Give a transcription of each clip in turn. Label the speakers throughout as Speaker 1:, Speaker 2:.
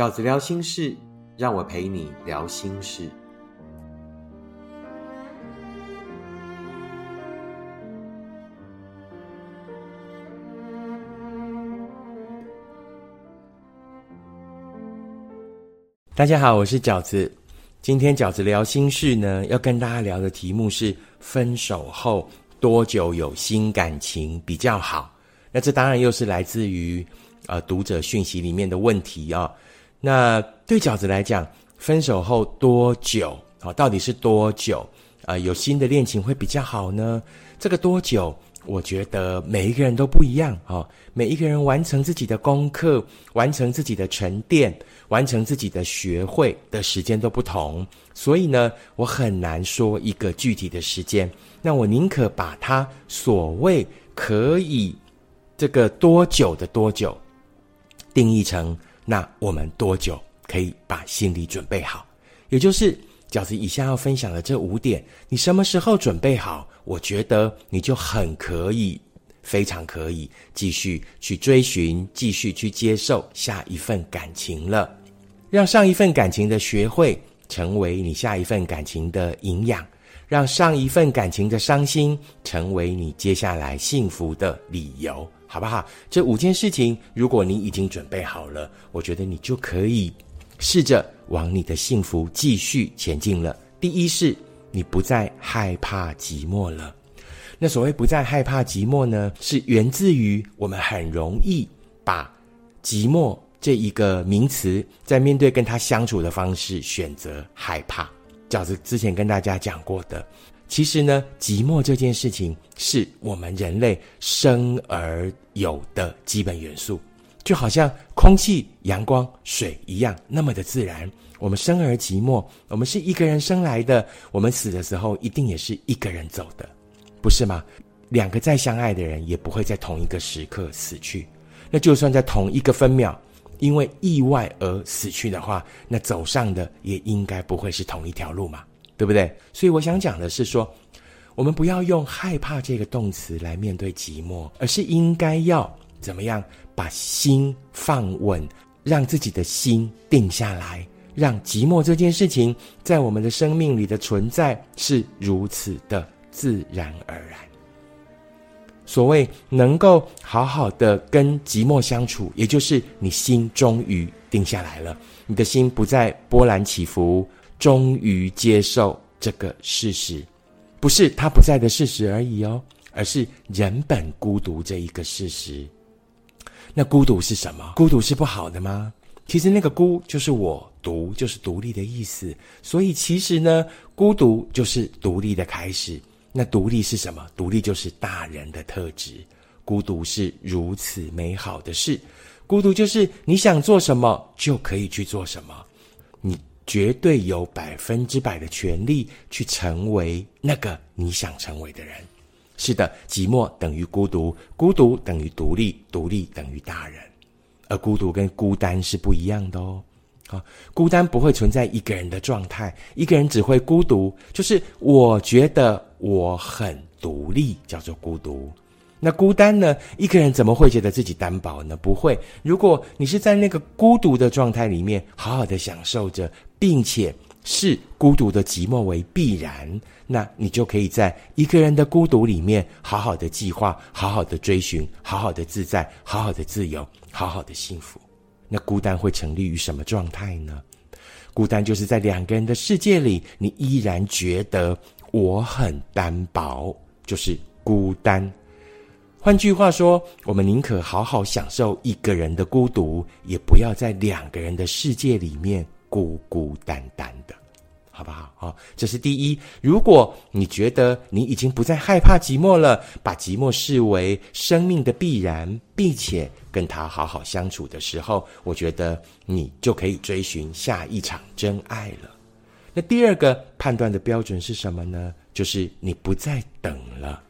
Speaker 1: 饺子聊心事，让我陪你聊心事。大家好，我是饺子。今天饺子聊心事呢，要跟大家聊的题目是：分手后多久有新感情比较好？那这当然又是来自于呃读者讯息里面的问题啊。那对饺子来讲，分手后多久啊？到底是多久啊？有新的恋情会比较好呢？这个多久，我觉得每一个人都不一样啊。每一个人完成自己的功课，完成自己的沉淀，完成自己的学会的时间都不同，所以呢，我很难说一个具体的时间。那我宁可把它所谓可以。这个多久的多久，定义成那我们多久可以把心理准备好？也就是饺子以下要分享的这五点，你什么时候准备好？我觉得你就很可以，非常可以继续去追寻，继续去接受下一份感情了。让上一份感情的学会成为你下一份感情的营养，让上一份感情的伤心成为你接下来幸福的理由。好不好？这五件事情，如果你已经准备好了，我觉得你就可以试着往你的幸福继续前进了。第一是，你不再害怕寂寞了。那所谓不再害怕寂寞呢，是源自于我们很容易把寂寞这一个名词，在面对跟他相处的方式选择害怕。饺子之前跟大家讲过的。其实呢，寂寞这件事情是我们人类生而有的基本元素，就好像空气、阳光、水一样，那么的自然。我们生而寂寞，我们是一个人生来的，我们死的时候一定也是一个人走的，不是吗？两个再相爱的人也不会在同一个时刻死去。那就算在同一个分秒，因为意外而死去的话，那走上的也应该不会是同一条路嘛。对不对？所以我想讲的是说，我们不要用害怕这个动词来面对寂寞，而是应该要怎么样把心放稳，让自己的心定下来，让寂寞这件事情在我们的生命里的存在是如此的自然而然。所谓能够好好的跟寂寞相处，也就是你心终于定下来了，你的心不再波澜起伏。终于接受这个事实，不是他不在的事实而已哦，而是人本孤独这一个事实。那孤独是什么？孤独是不好的吗？其实那个孤就是我，独就是独立的意思。所以其实呢，孤独就是独立的开始。那独立是什么？独立就是大人的特质。孤独是如此美好的事。孤独就是你想做什么就可以去做什么。你。绝对有百分之百的权利去成为那个你想成为的人。是的，寂寞等于孤独，孤独等于独立，独立等于大人。而孤独跟孤单是不一样的哦。啊，孤单不会存在一个人的状态，一个人只会孤独，就是我觉得我很独立，叫做孤独。那孤单呢？一个人怎么会觉得自己单薄呢？不会。如果你是在那个孤独的状态里面，好好的享受着，并且视孤独的寂寞为必然，那你就可以在一个人的孤独里面，好好的计划，好好的追寻，好好的自在，好好的自由，好好的幸福。那孤单会成立于什么状态呢？孤单就是在两个人的世界里，你依然觉得我很单薄，就是孤单。换句话说，我们宁可好好享受一个人的孤独，也不要在两个人的世界里面孤孤单单的，好不好？好，这是第一。如果你觉得你已经不再害怕寂寞了，把寂寞视为生命的必然，并且跟他好好相处的时候，我觉得你就可以追寻下一场真爱了。那第二个判断的标准是什么呢？就是你不再等了。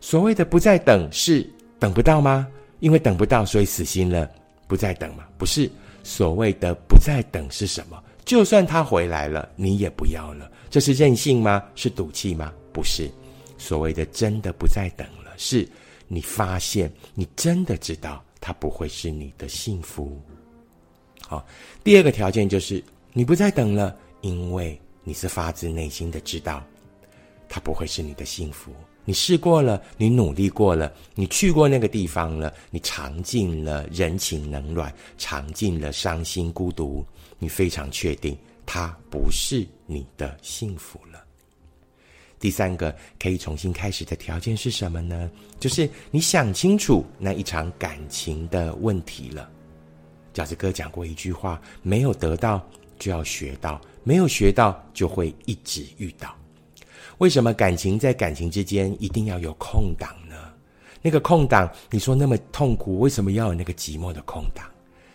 Speaker 1: 所谓的不再等是等不到吗？因为等不到，所以死心了，不再等嘛？不是。所谓的不再等是什么？就算他回来了，你也不要了，这是任性吗？是赌气吗？不是。所谓的真的不再等了，是你发现你真的知道他不会是你的幸福。好，第二个条件就是你不再等了，因为你是发自内心的知道，它不会是你的幸福。你试过了，你努力过了，你去过那个地方了，你尝尽了人情冷暖，尝尽了伤心孤独，你非常确定它不是你的幸福了。第三个可以重新开始的条件是什么呢？就是你想清楚那一场感情的问题了。饺子哥讲过一句话：没有得到就要学到，没有学到就会一直遇到。为什么感情在感情之间一定要有空档呢？那个空档，你说那么痛苦，为什么要有那个寂寞的空档？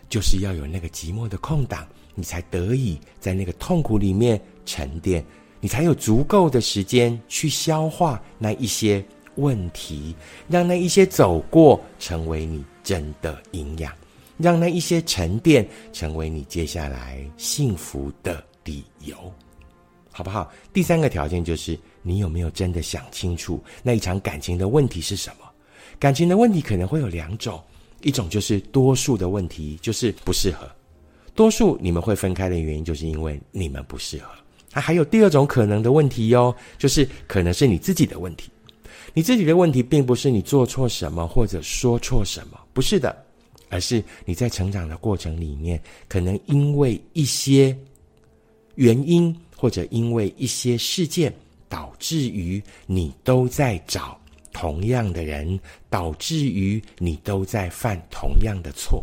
Speaker 1: 就是要有那个寂寞的空档，你才得以在那个痛苦里面沉淀。你才有足够的时间去消化那一些问题，让那一些走过成为你真的营养，让那一些沉淀成为你接下来幸福的理由，好不好？第三个条件就是你有没有真的想清楚那一场感情的问题是什么？感情的问题可能会有两种，一种就是多数的问题，就是不适合。多数你们会分开的原因，就是因为你们不适合。它还有第二种可能的问题哟，就是可能是你自己的问题。你自己的问题并不是你做错什么或者说错什么，不是的，而是你在成长的过程里面，可能因为一些原因或者因为一些事件，导致于你都在找同样的人，导致于你都在犯同样的错。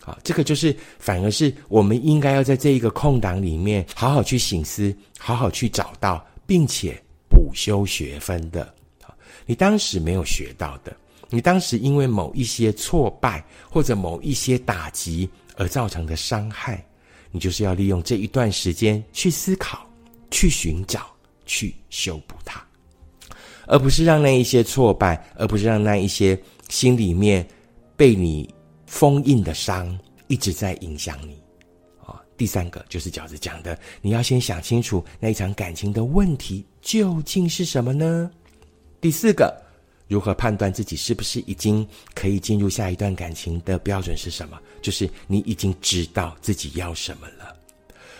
Speaker 1: 好，这个就是反而是我们应该要在这一个空档里面好好去醒思，好好去找到，并且补修学分的。好，你当时没有学到的，你当时因为某一些挫败或者某一些打击而造成的伤害，你就是要利用这一段时间去思考、去寻找、去修补它，而不是让那一些挫败，而不是让那一些心里面被你。封印的伤一直在影响你，啊，第三个就是饺子讲的，你要先想清楚那一场感情的问题究竟是什么呢？第四个，如何判断自己是不是已经可以进入下一段感情的标准是什么？就是你已经知道自己要什么了。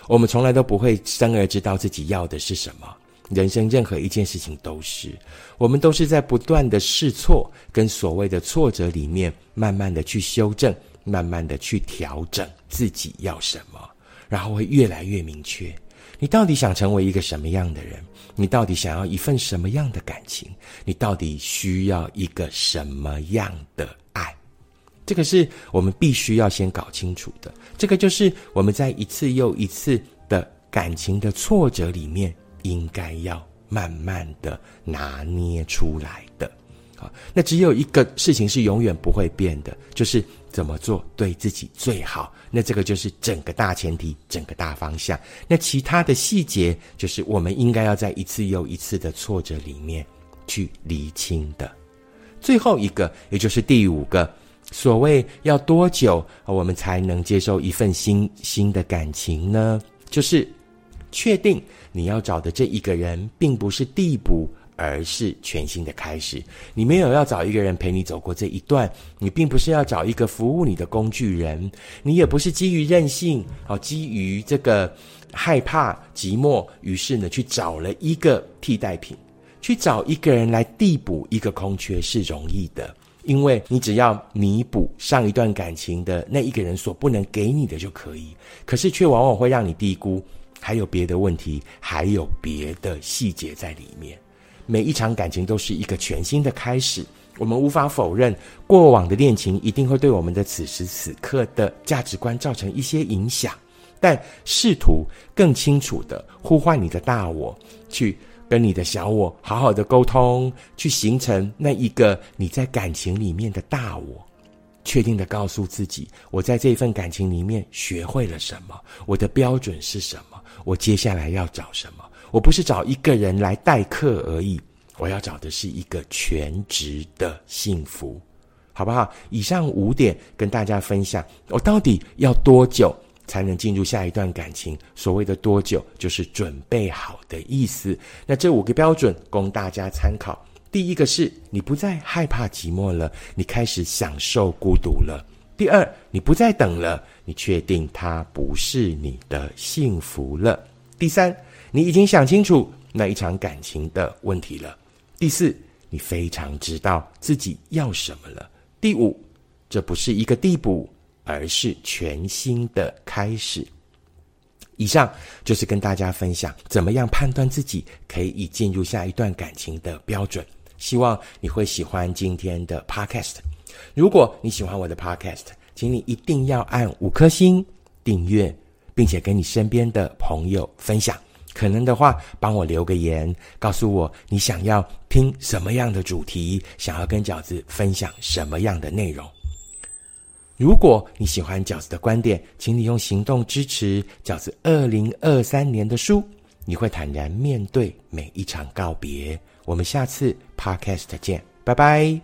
Speaker 1: 我们从来都不会生而知道自己要的是什么。人生任何一件事情都是，我们都是在不断的试错跟所谓的挫折里面，慢慢的去修正，慢慢的去调整自己要什么，然后会越来越明确，你到底想成为一个什么样的人？你到底想要一份什么样的感情？你到底需要一个什么样的爱？这个是我们必须要先搞清楚的。这个就是我们在一次又一次的感情的挫折里面。应该要慢慢的拿捏出来的，好，那只有一个事情是永远不会变的，就是怎么做对自己最好。那这个就是整个大前提，整个大方向。那其他的细节，就是我们应该要在一次又一次的挫折里面去厘清的。最后一个，也就是第五个，所谓要多久我们才能接受一份新新的感情呢？就是确定。你要找的这一个人，并不是递补，而是全新的开始。你没有要找一个人陪你走过这一段，你并不是要找一个服务你的工具人，你也不是基于任性，哦基于这个害怕寂寞，于是呢去找了一个替代品，去找一个人来递补一个空缺是容易的，因为你只要弥补上一段感情的那一个人所不能给你的就可以，可是却往往会让你低估。还有别的问题，还有别的细节在里面。每一场感情都是一个全新的开始。我们无法否认，过往的恋情一定会对我们的此时此刻的价值观造成一些影响。但试图更清楚的呼唤你的大我，去跟你的小我好好的沟通，去形成那一个你在感情里面的大我。确定的告诉自己，我在这一份感情里面学会了什么，我的标准是什么，我接下来要找什么？我不是找一个人来代课而已，我要找的是一个全职的幸福，好不好？以上五点跟大家分享，我到底要多久才能进入下一段感情？所谓的多久，就是准备好的意思。那这五个标准供大家参考。第一个是你不再害怕寂寞了，你开始享受孤独了。第二，你不再等了，你确定它不是你的幸福了；第三，你已经想清楚那一场感情的问题了；第四，你非常知道自己要什么了；第五，这不是一个地补，而是全新的开始。以上就是跟大家分享怎么样判断自己可以进入下一段感情的标准。希望你会喜欢今天的 Podcast。如果你喜欢我的 Podcast，请你一定要按五颗星订阅，并且跟你身边的朋友分享。可能的话，帮我留个言，告诉我你想要听什么样的主题，想要跟饺子分享什么样的内容。如果你喜欢饺子的观点，请你用行动支持饺子二零二三年的书。你会坦然面对每一场告别。我们下次 Podcast 见，拜拜。